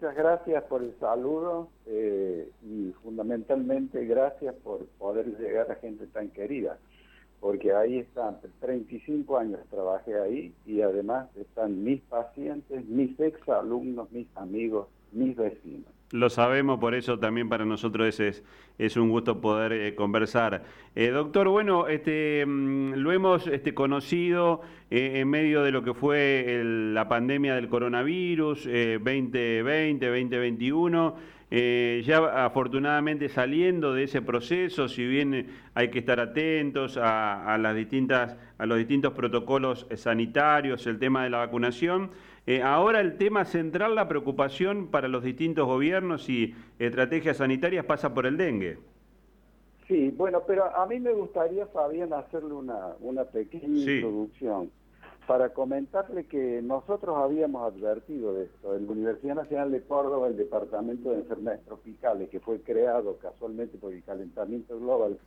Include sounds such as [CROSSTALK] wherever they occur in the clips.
muchas gracias por el saludo eh, y fundamentalmente gracias por poder llegar a gente tan querida, porque ahí están, 35 años trabajé ahí y además están mis pacientes, mis exalumnos, mis amigos, mis vecinos. Lo sabemos, por eso también para nosotros es, es un gusto poder eh, conversar. Eh, doctor, bueno, este, mm, lo hemos este, conocido eh, en medio de lo que fue la pandemia del coronavirus 2020, 2021. Ya afortunadamente saliendo de ese proceso, si bien hay que estar atentos a, a, las distintas, a los distintos protocolos sanitarios, el tema de la vacunación, eh, ahora el tema central, la preocupación para los distintos gobiernos y estrategias sanitarias pasa por el dengue. Sí, bueno, pero a mí me gustaría, Fabián, hacerle una, una pequeña introducción para comentarle que nosotros habíamos advertido de esto. En la Universidad Nacional de Córdoba, el Departamento de Enfermedades Tropicales, que fue creado casualmente por el calentamiento global,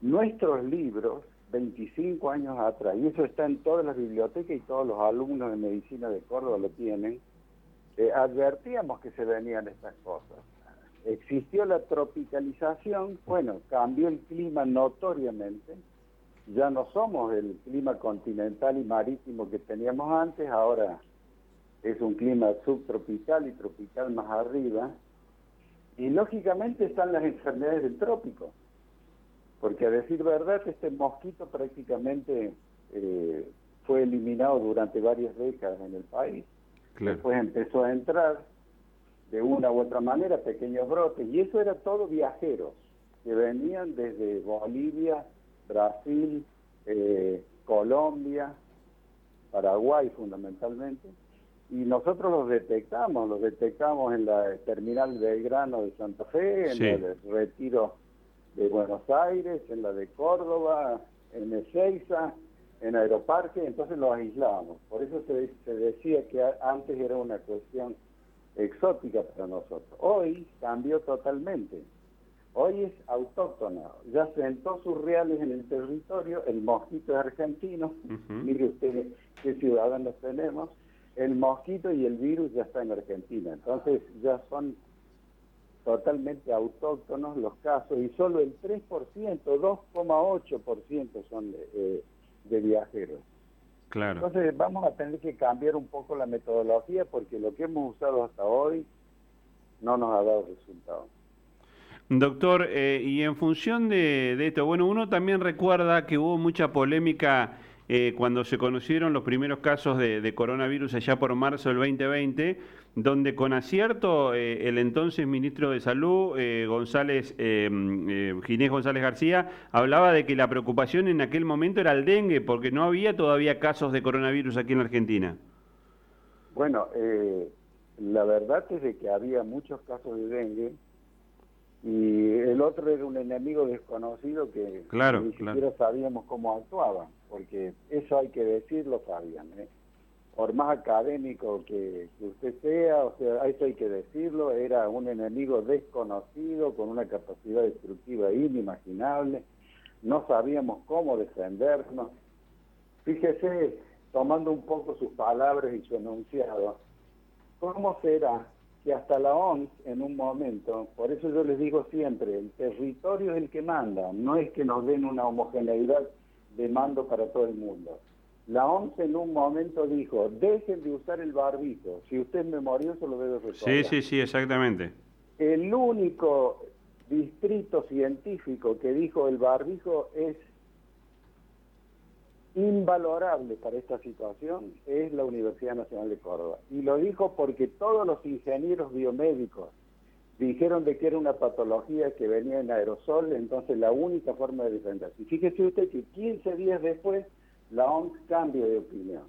nuestros libros 25 años atrás, y eso está en todas las bibliotecas y todos los alumnos de medicina de Córdoba lo tienen, eh, advertíamos que se venían estas cosas. Existió la tropicalización, bueno, cambió el clima notoriamente, ya no somos el clima continental y marítimo que teníamos antes, ahora es un clima subtropical y tropical más arriba, y lógicamente están las enfermedades del trópico porque a decir verdad, este mosquito prácticamente eh, fue eliminado durante varias décadas en el país. Después empezó a entrar de una u otra manera pequeños brotes, y eso era todo viajeros que venían desde Bolivia, Brasil, eh, Colombia, Paraguay fundamentalmente, y nosotros los detectamos, los detectamos en la terminal Belgrano de Santa Fe, en el retiro de Buenos Aires, en la de Córdoba, en Ezeiza, en Aeroparque, entonces los aislábamos. Por eso se, se decía que antes era una cuestión exótica para nosotros. Hoy cambió totalmente. Hoy es autóctona. Ya sentó sus reales en el territorio. El mosquito es argentino. Mire usted qué ciudadanos tenemos. El mosquito y el virus ya está en Argentina. Entonces ya son totalmente autóctonos los casos y solo el 3%, 2,8% son de, eh, de viajeros. Claro. Entonces vamos a tener que cambiar un poco la metodología porque lo que hemos usado hasta hoy no nos ha dado resultados. Doctor, eh, y en función de, esto, bueno, uno también recuerda que hubo mucha polémica eh, cuando se conocieron los primeros casos de, coronavirus allá por marzo del 2020, donde con acierto eh, el entonces ministro de Salud, eh, González, Ginés González García, hablaba de que la preocupación en aquel momento era el dengue, porque no había todavía casos de coronavirus aquí en la Argentina. Bueno, la verdad es de que había muchos casos de dengue, y el otro era un enemigo desconocido que ni siquiera sabíamos cómo actuaba, porque eso hay que decirlo, Fabián. ¿eh? Por más académico que, usted sea, o sea, eso hay que decirlo, era un enemigo desconocido con una capacidad destructiva inimaginable, no sabíamos cómo defendernos. Fíjese, tomando un poco sus palabras y su enunciado, ¿cómo será que hasta la OMS en un momento, por eso yo les digo siempre, el territorio es el que manda, no es que nos den una homogeneidad de mando para todo el mundo. La OMS en un momento dijo, dejen de usar el barbijo, si usted me murió se lo debe recordar. Sí, sí, sí, exactamente. El único distrito científico que dijo el barbijo es invalorable para esta situación es la Universidad Nacional de Córdoba. Y lo dijo porque todos los ingenieros biomédicos dijeron de que era una patología que venía en aerosol, entonces la única forma de defenderse. Y fíjese usted que 15 días después la OMS cambia de opinión.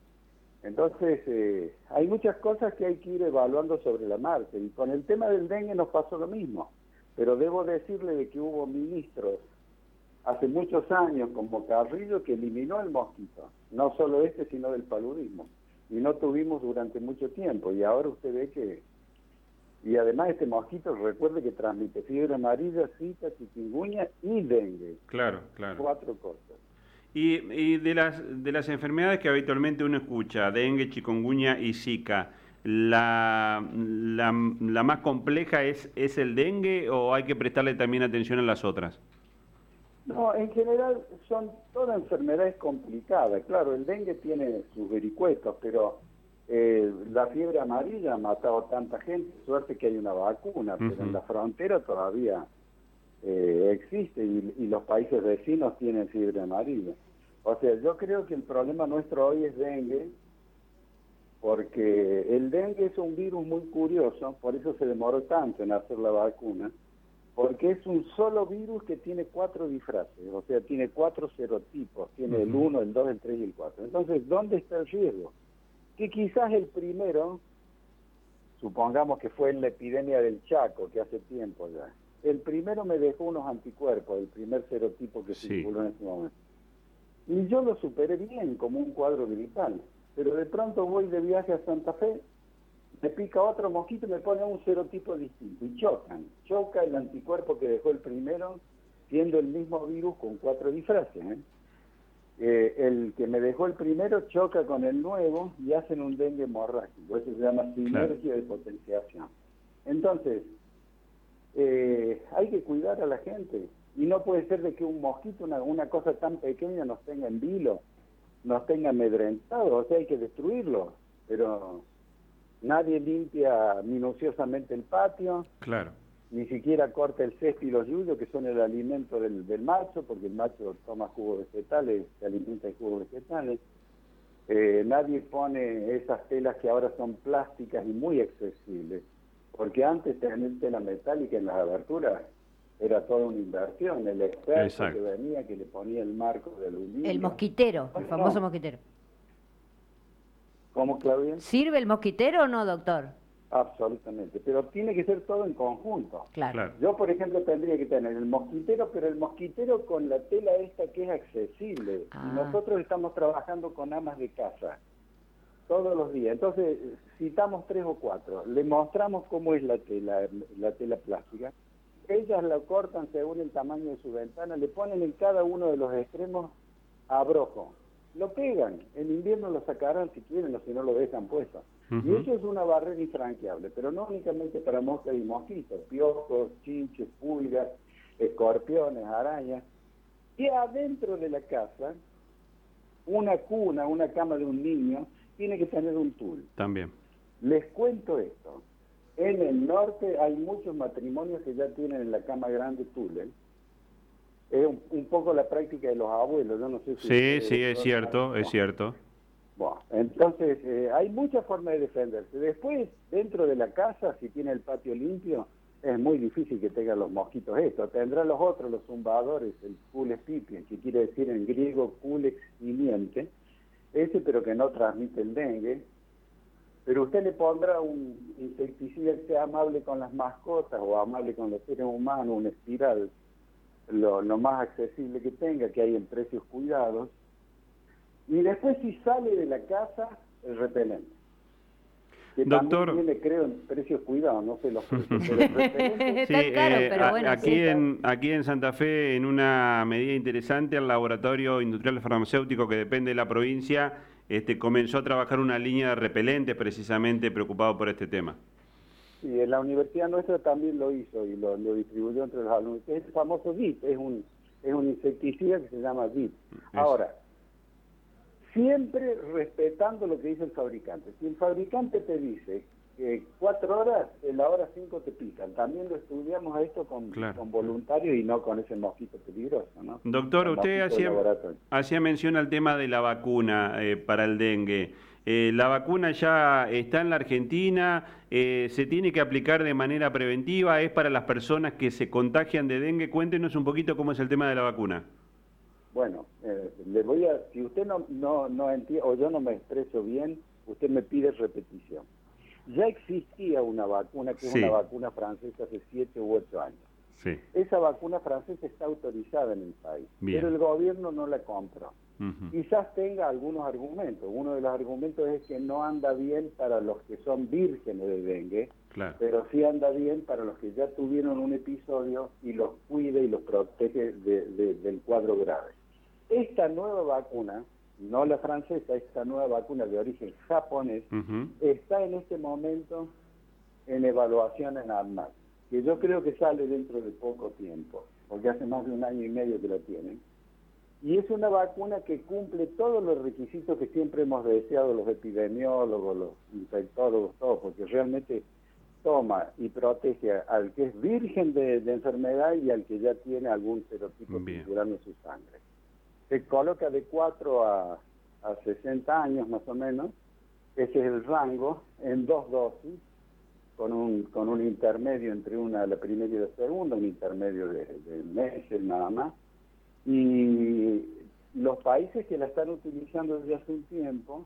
Entonces, eh, hay muchas cosas que hay que ir evaluando sobre la marcha. Y con el tema del dengue nos pasó lo mismo. Pero debo decirle de que hubo ministros hace muchos años como Carrillo que eliminó el mosquito, no solo este, sino del paludismo. Y no tuvimos durante mucho tiempo. Y ahora usted ve que... Y además este mosquito, recuerde que transmite fiebre amarilla, zika, chikungunya y dengue. Claro, claro. Cuatro cosas. Y, y, de, las, de las enfermedades que habitualmente uno escucha, dengue, chikungunya y zika, la, la, más compleja es, es el dengue o hay que prestarle también atención a las otras? No, en general son todas enfermedades complicadas. Claro, el dengue tiene sus vericuetos, pero eh, la fiebre amarilla ha matado a tanta gente. Suerte que hay una vacuna, pero en la frontera todavía eh, existe y, y, los países vecinos tienen fiebre amarilla. O sea, yo creo que el problema nuestro hoy es dengue, porque el dengue es un virus muy curioso, por eso se demoró tanto en hacer la vacuna porque es un solo virus que tiene cuatro disfraces, o sea, tiene cuatro serotipos, tiene el 1, el 2, el 3 y el 4. Entonces, ¿dónde está el riesgo? Que quizás el primero, supongamos que fue en la epidemia del Chaco, que hace tiempo ya, el primero me dejó unos anticuerpos, el primer serotipo que circuló en ese momento. Y yo lo superé bien, como un cuadro gripal. Pero de pronto voy de viaje a Santa Fe me pica otro mosquito y me pone un serotipo distinto y chocan. Choca el anticuerpo que dejó el primero, siendo el mismo virus con cuatro disfraces. ¿eh? Eh, el que me dejó el primero choca con el nuevo y hacen un dengue hemorrágico. Eso se llama sinergia de potenciación. Entonces, eh, hay que cuidar a la gente. Y no puede ser de que un mosquito, una, una cosa tan pequeña, nos tenga en vilo, nos tenga amedrentados. O sea, hay que destruirlo. Pero nadie limpia minuciosamente el patio. Claro. Ni siquiera corta el cesto y los yuyos, que son el alimento del, macho, porque el macho toma jugos vegetales, se alimenta de jugos vegetales. Eh, nadie pone esas telas que ahora son plásticas y muy accesibles, porque antes tener tela metálica en las aberturas era toda una inversión. El experto que venía, que le ponía el marco de aluminio. El mosquitero, el famoso mosquitero. ¿Cómo, Claudia? ¿Sirve el mosquitero o no, doctor? Absolutamente, pero tiene que ser todo en conjunto. Claro. Yo, por ejemplo, tendría que tener el mosquitero, pero el mosquitero con la tela esta que es accesible. Ah. nosotros estamos trabajando con amas de casa todos los días. Entonces, citamos tres o cuatro, le mostramos cómo es la tela, la tela plástica. Ellas la cortan según el tamaño de su ventana, le ponen en cada uno de los extremos abrojo lo pegan. En invierno lo sacarán si quieren o si no lo dejan puesto. Y eso es una barrera infranqueable, pero no únicamente para moscas y mosquitos, piojos, chinches, pulgas, escorpiones, arañas. Y adentro de la casa, una cuna, una cama de un niño, tiene que tener un tul. También. Les cuento esto. En el norte hay muchos matrimonios que ya tienen en la cama grande tules es un, poco la práctica de los abuelos, yo no sé si... Sí, sí, es cierto, es cierto. Bueno, entonces eh, hay muchas formas de defenderse. Después, dentro de la casa, si tiene el patio limpio, es muy difícil que tenga los mosquitos esto. Tendrá los otros, los zumbadores, el culex pipiens, que quiere decir en griego culex miente, ese pero que no transmite el dengue. Pero usted le pondrá un insecticida que sea amable con las mascotas o amable con los seres humanos, un espiral lo, más accesible que tenga, que hay en precios cuidados, y después si sale de la casa, el repelente. Que Doctor, también tiene, creo, en precios cuidados, no sé los [LAUGHS] precios, pero el repelente... [LAUGHS] sí, eh, pero bueno, aquí, en, aquí en Santa Fe, en una medida interesante, el Laboratorio Industrial Farmacéutico, que depende de la provincia, este, comenzó a trabajar una línea de repelentes precisamente preocupado por este tema. Sí, en la universidad nuestra también lo hizo y lo, distribuyó entre los alumnos. Es el famoso DIP, es un, es un insecticida que se llama DIP. Ahora, siempre respetando lo que dice el fabricante. Si el fabricante te dice que cuatro horas, en la hora cinco te pican. También lo estudiamos a esto con, con voluntarios y no con ese mosquito peligroso. ¿no? Doctor, usted hacía, hacía mención al tema de la vacuna eh, para el dengue. Eh, la vacuna ya está en la Argentina, eh, se tiene que aplicar de manera preventiva, es para las personas que se contagian de dengue. Cuéntenos un poquito cómo es el tema de la vacuna. Bueno, eh, le voy a, si usted no, no, no entiende o yo no me expreso bien, usted me pide repetición. Ya existía una vacuna, que es una vacuna francesa hace siete u ocho años. Sí. Esa vacuna francesa está autorizada en el país, pero el gobierno no la Quizás tenga algunos argumentos. Uno de los argumentos es que no anda bien para los que son vírgenes de dengue, pero sí anda bien para los que ya tuvieron un episodio y los cuide y los protege del cuadro grave. Esta nueva vacuna no la francesa, esta nueva vacuna de origen japonés, está en este momento en evaluación en ANMAT, que yo creo que sale dentro de poco tiempo, porque hace más de un año y medio que la tienen. Y es una vacuna que cumple todos los requisitos que siempre hemos deseado los epidemiólogos, los infectólogos, todos, porque realmente toma y protege al que es virgen de, enfermedad y al que ya tiene algún serotipo circulando en su sangre. Se coloca de 4 a, a 60 años más o menos, ese es el rango, en dos dosis, con un, con un intermedio entre una, la primera y la segunda, un intermedio de, de meses nada más. Y los países que la están utilizando desde hace un tiempo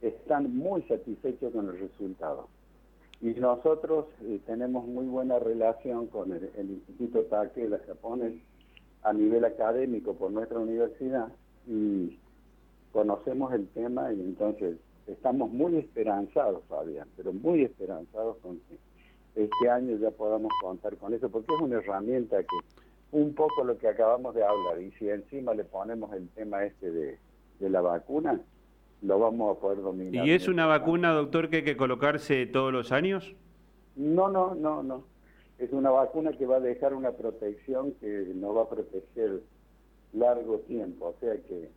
están muy satisfechos con el resultado. Y nosotros eh, tenemos muy buena relación con el, Instituto Takeda japonés a nivel académico por nuestra universidad y conocemos el tema y entonces estamos muy esperanzados, Fabián, pero muy esperanzados con que este año ya podamos contar con eso, porque es una herramienta que un poco lo que acabamos de hablar, y si encima le ponemos el tema este de, de la vacuna, lo vamos a poder dominar. ¿Y es una vacuna, doctor, que hay que colocarse todos los años? No, no, no, no. Es una vacuna que va a dejar una protección que nos va a proteger largo tiempo, o sea que,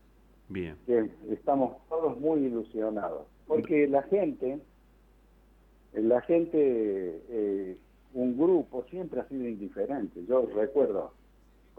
Bien. que estamos todos muy ilusionados, porque la gente, la gente, eh, un grupo siempre ha sido indiferente. Yo recuerdo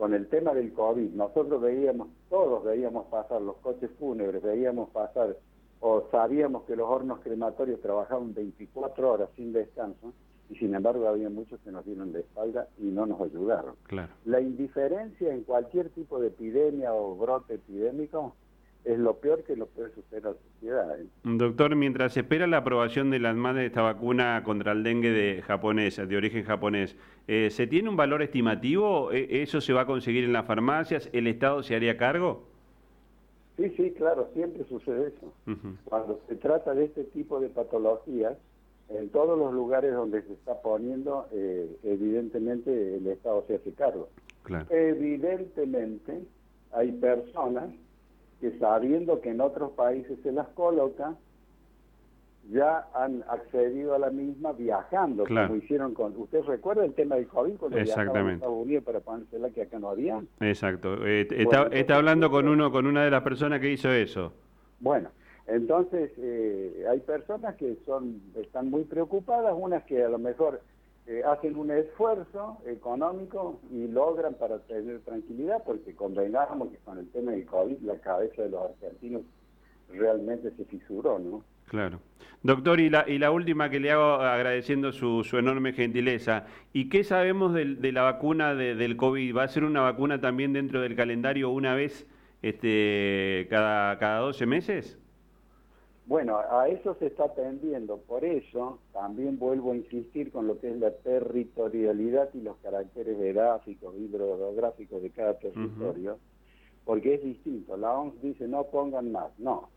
con el tema del COVID, nosotros veíamos, todos veíamos pasar los coches fúnebres, veíamos pasar, o sabíamos que los hornos crematorios trabajaban 24 horas sin descanso, y sin embargo había muchos que nos dieron la espalda y no nos ayudaron. Claro. La indiferencia en cualquier tipo de epidemia o brote epidémico es lo peor que lo puede suceder a la sociedad. ¿eh? Doctor, mientras se espera la aprobación de las madres de esta vacuna contra el dengue de japonesa, de origen japonés, eh, ¿se tiene un valor estimativo? ¿E-, ¿Eso se va a conseguir en las farmacias? ¿El Estado se haría cargo? Sí, sí, claro, siempre sucede eso. Cuando se trata de este tipo de patologías, en todos los lugares donde se está poniendo, eh, evidentemente el Estado se hace cargo. Claro. Evidentemente hay personas que sabiendo que en otros países se las coloca, ya han accedido a la misma viajando, como hicieron con... ¿Usted recuerda el tema del COVID cuando Exactamente. a Estados Unidos para ponérsela que acá no había? Exacto. Eh, está, está, hablando con uno con una de las personas que hizo eso. Bueno, entonces eh, hay personas que son están muy preocupadas, unas que a lo mejor eh, hacen un esfuerzo económico y logran para tener tranquilidad, porque convengamos que con el tema del COVID la cabeza de los argentinos realmente se fisuró, ¿no? Claro. Doctor, y la, y la última que le hago agradeciendo su, su enorme gentileza, ¿y qué sabemos de, de la vacuna de, del COVID? ¿Va a ser una vacuna también dentro del calendario una vez este, cada, cada 12 meses? Bueno, a eso se está atendiendo, por eso también vuelvo a insistir con lo que es la territorialidad y los caracteres geográficos, hidrográficos de cada territorio, porque es distinto. La OMS dice no pongan más, no.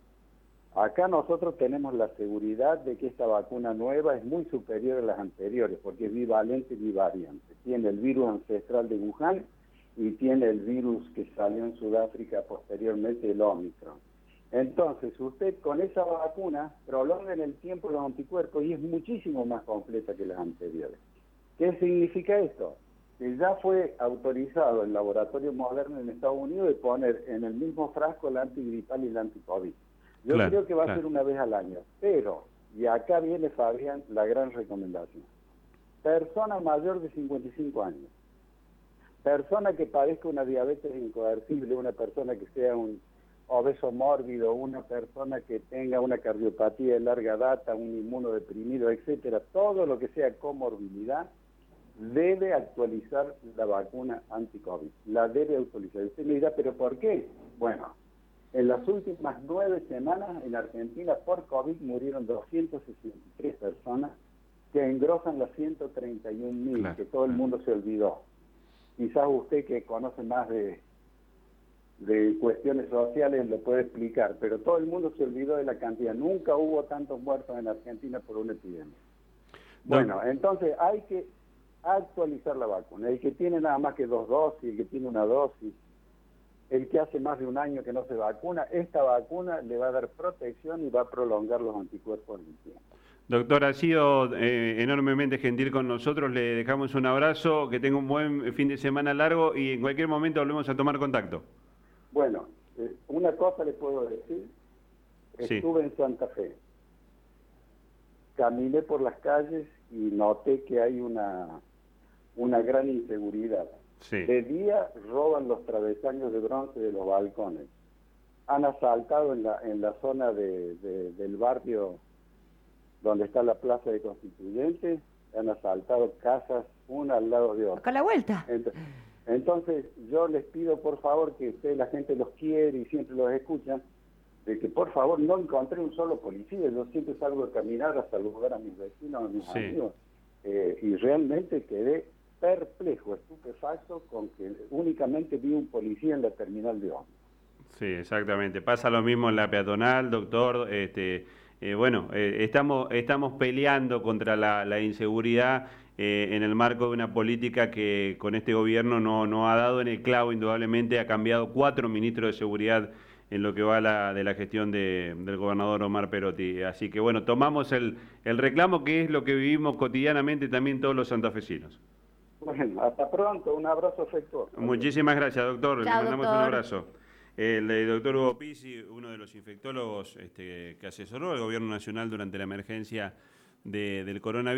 Acá nosotros tenemos la seguridad de que esta vacuna nueva es muy superior a las anteriores, porque es bivalente y bivariante. Tiene el virus ancestral de Wuhan y tiene el virus que salió en Sudáfrica posteriormente, el Omicron. Entonces, usted con esa vacuna prolonga en el tiempo los anticuerpos y es muchísimo más completa que las anteriores. ¿Qué significa esto? Que ya fue autorizado el laboratorio moderno en Estados Unidos de poner en el mismo frasco el antigripal y el anticovid. Yo creo que va a ser una vez al año, pero, y acá viene Fabián, la gran recomendación. Persona mayor de 55 años, persona que padezca una diabetes incoercible, una persona que sea un obeso mórbido, una persona que tenga una cardiopatía de larga data, un inmunodeprimido, etcétera, todo lo que sea comorbilidad, debe actualizar la vacuna anti-COVID. La debe actualizar. Usted me dirá, ¿pero por qué? Bueno, en las últimas nueve semanas en Argentina por COVID murieron 263 personas que engrosan las 131 mil, que todo el mundo se olvidó. Quizás usted que conoce más de de cuestiones sociales lo puede explicar, pero todo el mundo se olvidó de la cantidad. Nunca hubo tantos muertos en Argentina por una epidemia. Bueno, entonces hay que actualizar la vacuna. El que tiene nada más que dos dosis, el que tiene una dosis, el que hace más de un año que no se vacuna, esta vacuna le va a dar protección y va a prolongar los anticuerpos en tiempo. Doctor, ha sido eh, enormemente gentil con nosotros, le dejamos un abrazo, que tenga un buen fin de semana largo y en cualquier momento volvemos a tomar contacto. Bueno, eh, una cosa le puedo decir, estuve en Santa Fe, caminé por las calles y noté que hay una, una gran inseguridad. De día roban los travesaños de bronce de los balcones. Han asaltado en la, en la zona de, del barrio donde está la plaza de constituyentes, han asaltado casas una al lado de otra. Acá la vuelta. Entonces, yo les pido por favor que usted, la gente los quiere y siempre los escuchan, de que por favor no encontré un solo policía, yo siempre salgo a caminar hasta saludar a mis vecinos, a mis amigos, eh, y realmente quedé perplejo, estupefacto con que únicamente vi un policía en la terminal de ómnibus. Sí, exactamente. Pasa lo mismo en la peatonal, doctor. Este, eh, bueno, eh, estamos, estamos peleando contra la, inseguridad eh, en el marco de una política que con este gobierno no, no ha dado en el clavo, indudablemente ha cambiado cuatro ministros de seguridad en lo que va la, de la gestión del gobernador Omar Perotti. Así que bueno, tomamos el, el reclamo que es lo que vivimos cotidianamente también todos los santafesinos. Bueno, hasta pronto, un abrazo afectuoso. Muchísimas gracias, doctor. Le mandamos un abrazo. El, doctor Hugo Pizzi, uno de los infectólogos este, que asesoró al gobierno nacional durante la emergencia del coronavirus.